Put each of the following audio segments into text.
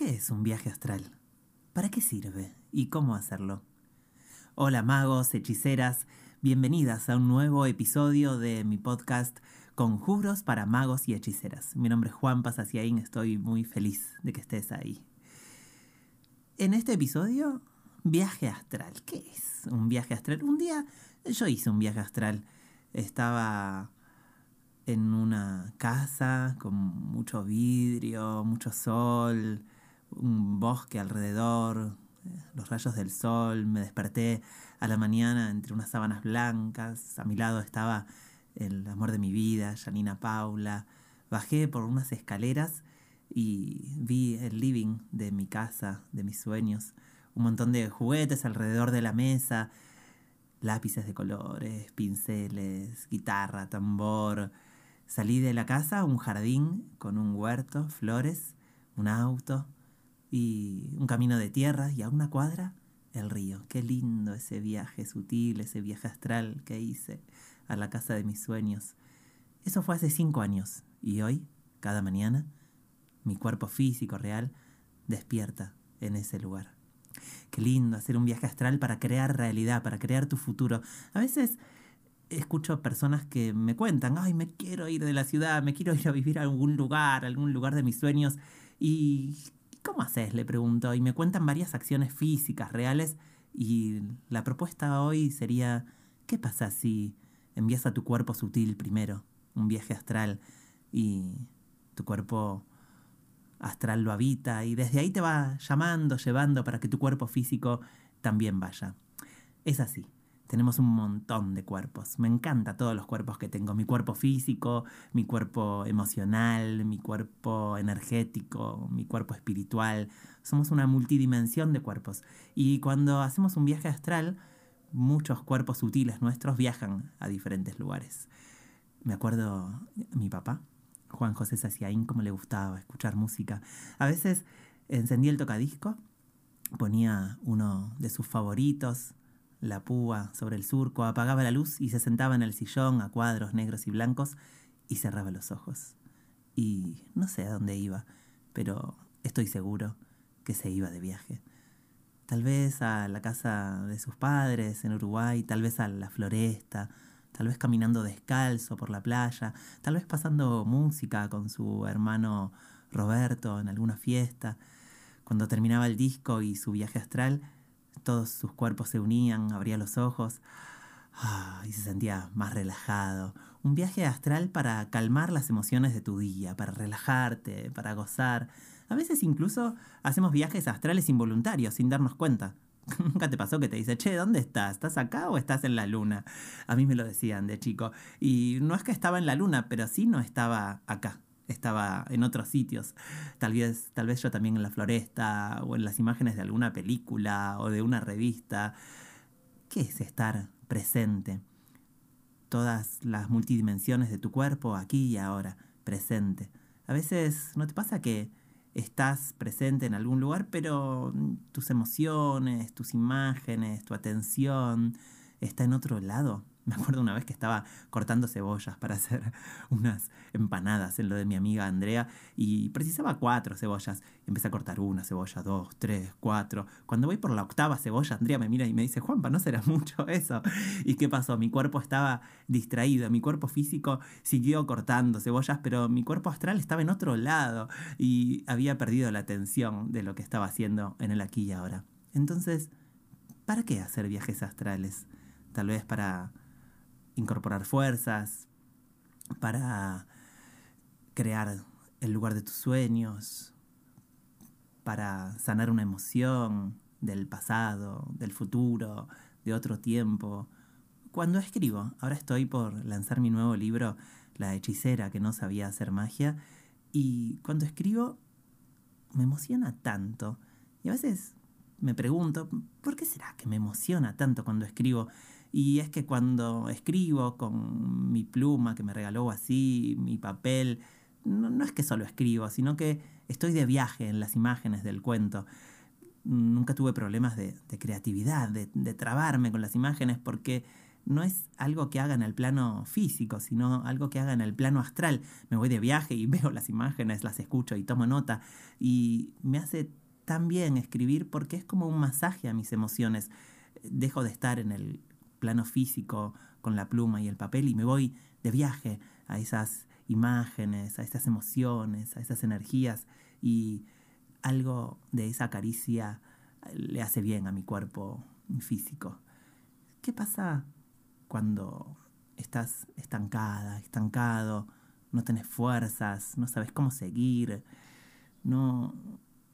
¿Qué es un viaje astral? ¿Para qué sirve? ¿Y cómo hacerlo? Hola magos, hechiceras, bienvenidas a un nuevo episodio de mi podcast Conjuros para magos y hechiceras. Mi nombre es Juan Pasaciaín, estoy muy feliz de que estés ahí. En este episodio, viaje astral. ¿Qué es un viaje astral? Un día yo hice un viaje astral. Estaba en una casa con mucho vidrio, mucho sol, un bosque alrededor, los rayos del sol, me desperté a la mañana entre unas sábanas blancas, a mi lado estaba el amor de mi vida, Janina Paula, bajé por unas escaleras y vi el living de mi casa, de mis sueños, un montón de juguetes alrededor de la mesa, lápices de colores, pinceles, guitarra, tambor. Salí de la casa un jardín con un huerto, flores, un auto, y un camino de tierra y a una cuadra el río. Qué lindo ese viaje sutil, ese viaje astral que hice a la casa de mis sueños. Eso fue hace cinco años y hoy, cada mañana, mi cuerpo físico real despierta en ese lugar. Qué lindo hacer un viaje astral para crear realidad, para crear tu futuro. A veces escucho personas que me cuentan, ay, me quiero ir de la ciudad, me quiero ir a vivir a algún lugar, a algún lugar de mis sueños. Y ¿Cómo haces? Le pregunto. Y me cuentan varias acciones físicas, reales. Y la propuesta hoy sería, ¿qué pasa si envías a tu cuerpo sutil primero, un viaje astral, y tu cuerpo astral lo habita y desde ahí te va llamando, llevando para que tu cuerpo físico también vaya? Es así. Tenemos un montón de cuerpos. Me encanta todos los cuerpos que tengo. Mi cuerpo físico, mi cuerpo emocional, mi cuerpo energético, mi cuerpo espiritual. Somos una multidimensión de cuerpos. Y cuando hacemos un viaje astral, muchos cuerpos sutiles nuestros viajan a diferentes lugares. Me acuerdo mi papá, Juan José Saciaín, como le gustaba escuchar música. A veces encendía el tocadisco, ponía uno de sus favoritos, la púa sobre el surco, apagaba la luz y se sentaba en el sillón a cuadros negros y blancos y cerraba los ojos. Y no sé a dónde iba, pero estoy seguro que se iba de viaje. Tal vez a la casa de sus padres en Uruguay, tal vez a la floresta, tal vez caminando descalzo por la playa, tal vez pasando música con su hermano Roberto en alguna fiesta. Cuando terminaba el disco y su viaje astral, todos sus cuerpos se unían, abría los ojos ah, y se sentía más relajado. Un viaje astral para calmar las emociones de tu día, para relajarte, para gozar. A veces incluso hacemos viajes astrales involuntarios sin darnos cuenta. Nunca te pasó que te dice, che, ¿dónde estás? ¿Estás acá o estás en la luna? A mí me lo decían de chico. Y no es que estaba en la luna, pero sí no estaba acá estaba en otros sitios. Tal vez, tal vez yo también en la floresta o en las imágenes de alguna película o de una revista. ¿Qué es estar presente? Todas las multidimensiones de tu cuerpo aquí y ahora, presente. A veces no te pasa que estás presente en algún lugar, pero tus emociones, tus imágenes, tu atención está en otro lado. Me acuerdo una vez que estaba cortando cebollas para hacer unas empanadas en lo de mi amiga Andrea y precisaba cuatro cebollas. Empecé a cortar una cebolla, dos, tres, cuatro. Cuando voy por la octava cebolla, Andrea me mira y me dice, Juanpa, ¿no será mucho eso? ¿Y qué pasó? Mi cuerpo estaba distraído, mi cuerpo físico siguió cortando cebollas, pero mi cuerpo astral estaba en otro lado y había perdido la atención de lo que estaba haciendo en el aquí y ahora. Entonces, ¿para qué hacer viajes astrales? Tal vez para incorporar fuerzas, para crear el lugar de tus sueños, para sanar una emoción del pasado, del futuro, de otro tiempo. Cuando escribo, ahora estoy por lanzar mi nuevo libro, La hechicera que no sabía hacer magia, y cuando escribo me emociona tanto. Y a veces me pregunto, ¿por qué será que me emociona tanto cuando escribo? Y es que cuando escribo con mi pluma que me regaló así, mi papel, no, es que solo escribo, sino que estoy de viaje en las imágenes del cuento. Nunca tuve problemas de, creatividad, de, trabarme con las imágenes, porque no es algo que haga en el plano físico, sino algo que haga en el plano astral. Me voy de viaje y veo las imágenes, las escucho y tomo nota. Y me hace tan bien escribir porque es como un masaje a mis emociones. Dejo de estar en el plano físico con la pluma y el papel y me voy de viaje a esas imágenes, a esas emociones, a esas energías y algo de esa caricia le hace bien a mi cuerpo físico. ¿Qué pasa cuando estás estancada, estancado, no tenés fuerzas, no sabes cómo seguir, no,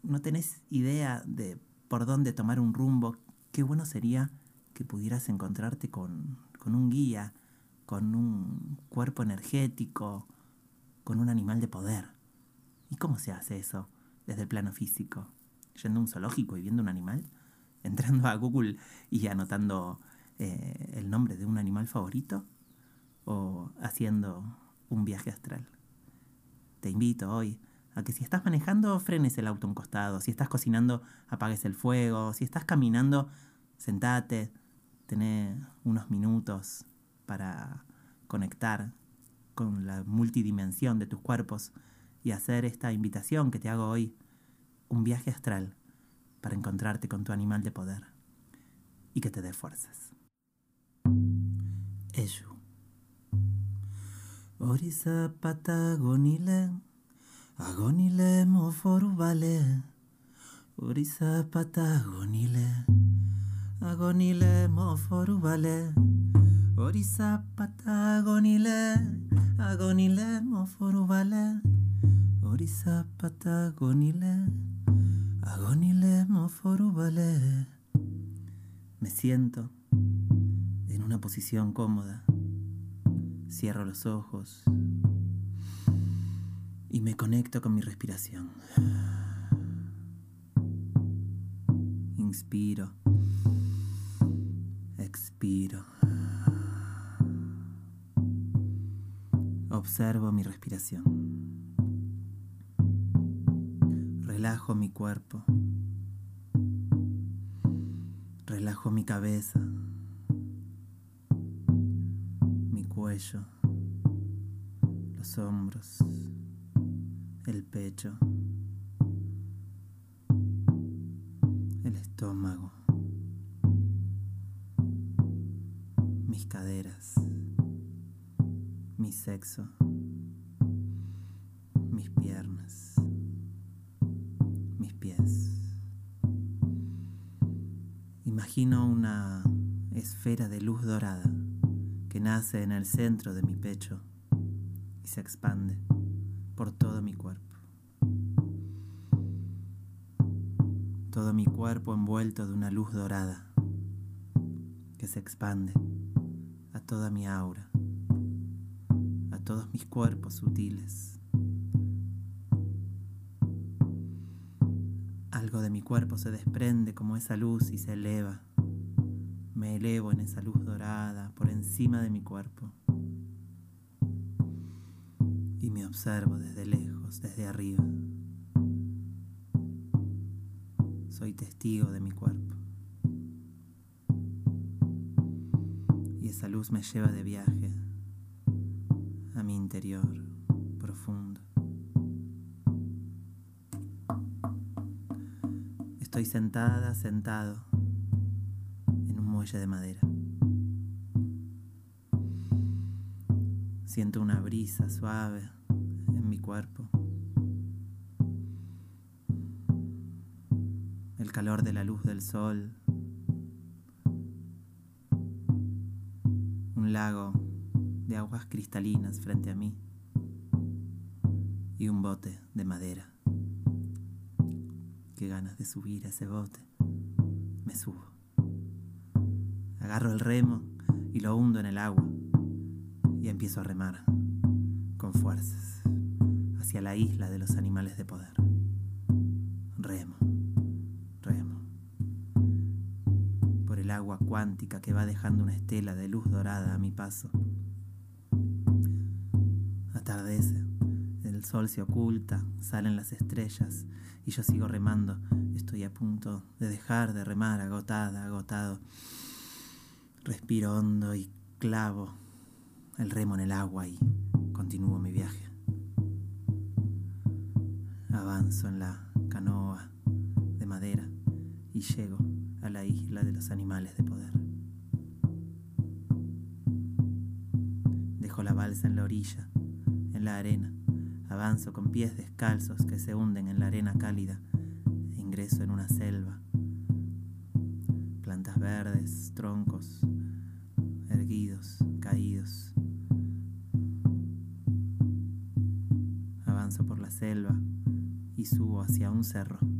no tenés idea de por dónde tomar un rumbo? Qué bueno sería que pudieras encontrarte con, con un guía, con un cuerpo energético, con un animal de poder. ¿Y cómo se hace eso desde el plano físico? ¿Yendo a un zoológico y viendo un animal? ¿Entrando a Google y anotando eh, el nombre de un animal favorito? ¿O haciendo un viaje astral? Te invito hoy a que si estás manejando, frenes el auto a un costado. Si estás cocinando, apagues el fuego. Si estás caminando, sentate, tené unos minutos para conectar con la multidimensión de tus cuerpos y hacer esta invitación que te hago hoy, un viaje astral para encontrarte con tu animal de poder y que te dé fuerzas. Ello. Orisa patagonile, agonile moforubale. Orisa patagonile, agonile moforubale. Orisa patagonile, agonile moforubale. Orisa patagonile, agonile moforubale. Me siento en una posición cómoda. Cierro los ojos y me conecto con mi respiración. Inspiro. Expiro. Observo mi respiración. Relajo mi cuerpo. Relajo mi cabeza. Mi cuello. Los hombros. El pecho. El estómago. Caderas mi sexo, mis piernas, mis pies. Imagino una esfera de luz dorada que nace en el centro de mi pecho y se expande por todo mi cuerpo. Todo mi cuerpo envuelto de una luz dorada que se expande toda mi aura todos mis cuerpos sutiles. Algo de mi cuerpo se desprende como esa luz y se eleva. Me elevo en esa luz dorada por encima de mi cuerpo. Y me observo desde lejos, desde arriba. Soy testigo de mi cuerpo. Esa luz me lleva de viaje a mi interior profundo. Estoy sentada, sentado en un muelle de madera. Siento una brisa suave en mi cuerpo. El calor de la luz del sol. Lago de aguas cristalinas frente a mí y un bote de madera. Qué ganas de subir a ese bote. Me subo. Agarro el remo y lo hundo en el agua y empiezo a remar con fuerzas hacia la isla de los animales de poder. Remo. Cuántica que va dejando una estela de luz dorada a mi paso Atardece, el sol se oculta, salen las estrellas y yo sigo remando. Estoy a punto de dejar de remar, agotada, agotado. Respiro hondo y Clavo el remo en el agua y continúo mi viaje. Avanzo en la canoa de madera y llego a la isla de los animales de poder. Dejo la balsa en la orilla, en la arena. Avanzo con pies descalzos que se hunden en la arena cálida e ingreso en una selva. Plantas verdes, troncos, erguidos, caídos. Avanzo por la selva y subo hacia un cerro.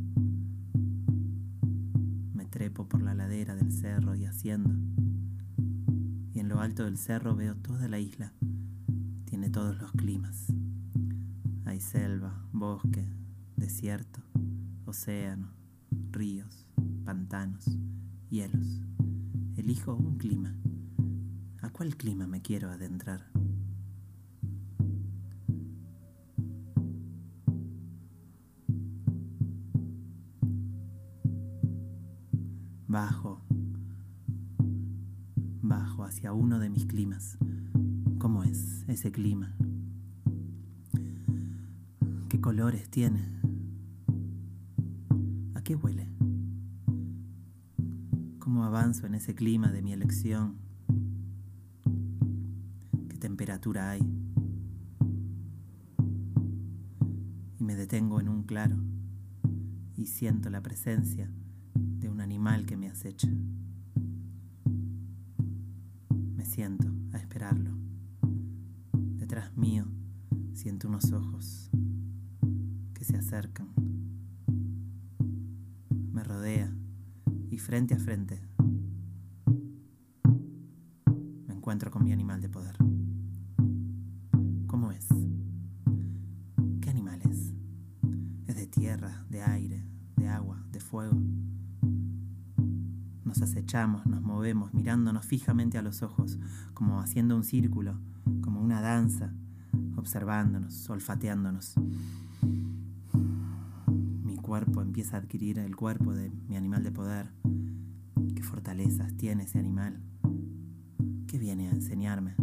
Trepo por la ladera del cerro y haciendo. Y en lo alto del cerro veo toda la isla. Tiene todos los climas. Hay selva, bosque, desierto, océano, ríos, pantanos, hielos. Elijo un clima. ¿A cuál clima me quiero adentrar? Bajo, bajo hacia uno de mis climas. ¿Cómo es ese clima? ¿Qué colores tiene? ¿A qué huele? ¿Cómo avanzo en ese clima de mi elección? ¿Qué temperatura hay? Y me detengo en un claro y siento la presencia un animal que me acecha. Me siento a esperarlo. Detrás mío siento unos ojos que se acercan. Me rodea y frente a frente me encuentro con mi animal de poder. ¿Cómo es? ¿Qué animal es? ¿Es de tierra, de aire, de agua, de fuego? Nos acechamos, nos movemos, mirándonos fijamente a los ojos, como haciendo un círculo, como una danza, observándonos, olfateándonos. Mi cuerpo empieza a adquirir el cuerpo de mi animal de poder. ¿Qué fortalezas tiene ese animal? ¿Qué viene a enseñarme?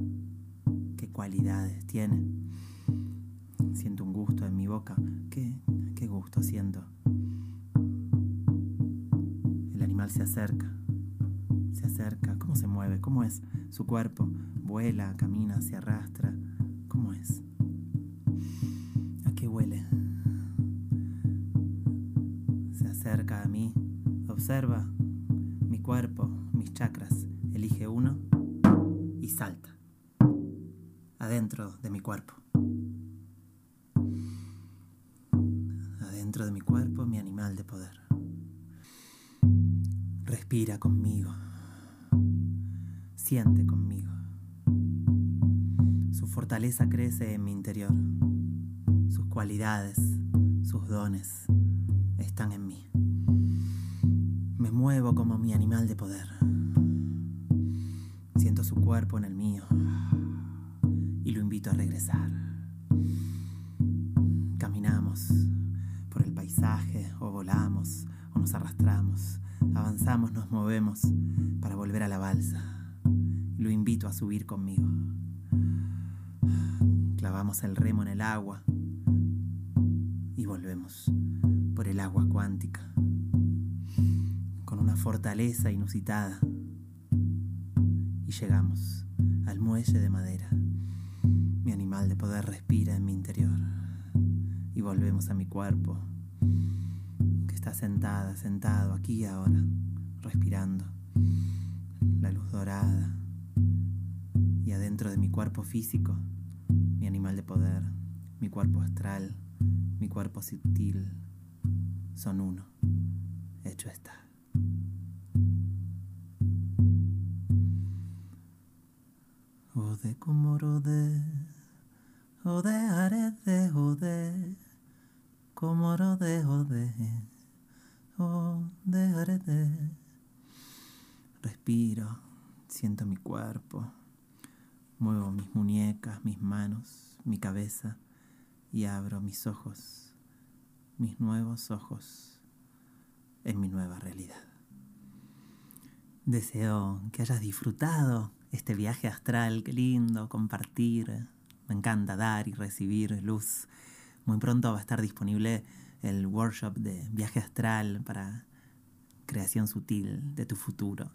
¿Qué cualidades tiene? Siento un gusto en mi boca. ¿Qué, qué gusto siento? El animal se acerca, se acerca. ¿Cómo se mueve? ¿Cómo es su cuerpo? Vuela, camina, se arrastra. ¿Cómo es? ¿A qué huele? Se acerca a mí, observa mi cuerpo, mis chakras. Elige uno y salta adentro de mi cuerpo. Adentro de mi cuerpo, mi animal de poder. Respira conmigo. Conmigo. Su fortaleza crece en mi interior. Sus cualidades, sus dones están en mí. Me muevo como mi animal de poder. Siento su cuerpo en el mío y lo invito a regresar. Caminamos por el paisaje o volamos o nos arrastramos, avanzamos, nos movemos para volver a la balsa. Lo invito a subir conmigo. Clavamos el remo en el agua y volvemos por el agua cuántica con una fortaleza inusitada y llegamos al muelle de madera. Mi animal de poder respira en mi interior y volvemos a mi cuerpo que está sentada, sentado aquí ahora, respirando la luz dorada y adentro de mi cuerpo físico, mi animal de poder, mi cuerpo astral, mi cuerpo sutil, son uno. Hecho está. Ode como rode, ode arede, ode, como rode, ode, ode arede. Respiro, siento mi cuerpo, muevo mis muñecas, mis manos, mi cabeza y abro mis ojos, mis nuevos ojos en mi nueva realidad. Deseo que hayas disfrutado este viaje astral, qué lindo, compartir. Me encanta dar y recibir luz. Muy pronto va a estar disponible el workshop de viaje astral para creación sutil de tu futuro.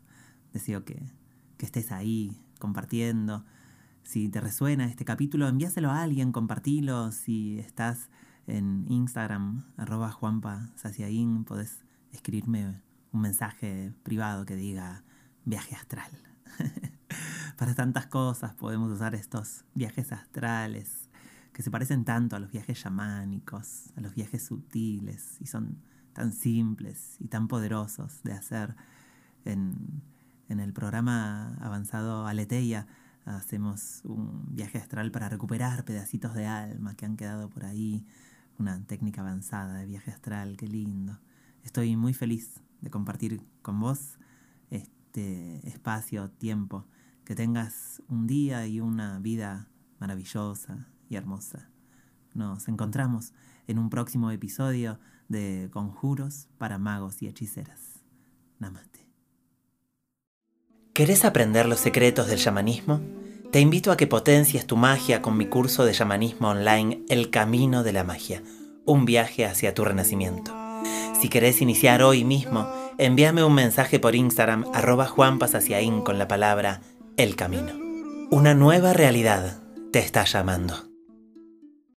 Deseo que, que estés ahí compartiendo. Si te resuena este capítulo, envíaselo a alguien, compartilo. Si estás en Instagram, arroba Juanpa podés escribirme un mensaje privado que diga viaje astral. Para tantas cosas podemos usar estos viajes astrales que se parecen tanto a los viajes chamánicos, a los viajes sutiles y son tan simples y tan poderosos de hacer. En, en el programa avanzado Aleteia hacemos un viaje astral para recuperar pedacitos de alma que han quedado por ahí, una técnica avanzada de viaje astral, qué lindo. Estoy muy feliz de compartir con vos este espacio, tiempo, que tengas un día y una vida maravillosa y hermosa. Nos encontramos en un próximo episodio de Conjuros para magos y hechiceras. Namaste. ¿Querés aprender los secretos del chamanismo? Te invito a que potencies tu magia con mi curso de chamanismo online El Camino de la Magia, un viaje hacia tu renacimiento. Si querés iniciar hoy mismo, envíame un mensaje por Instagram arroba con la palabra El Camino. Una nueva realidad te está llamando.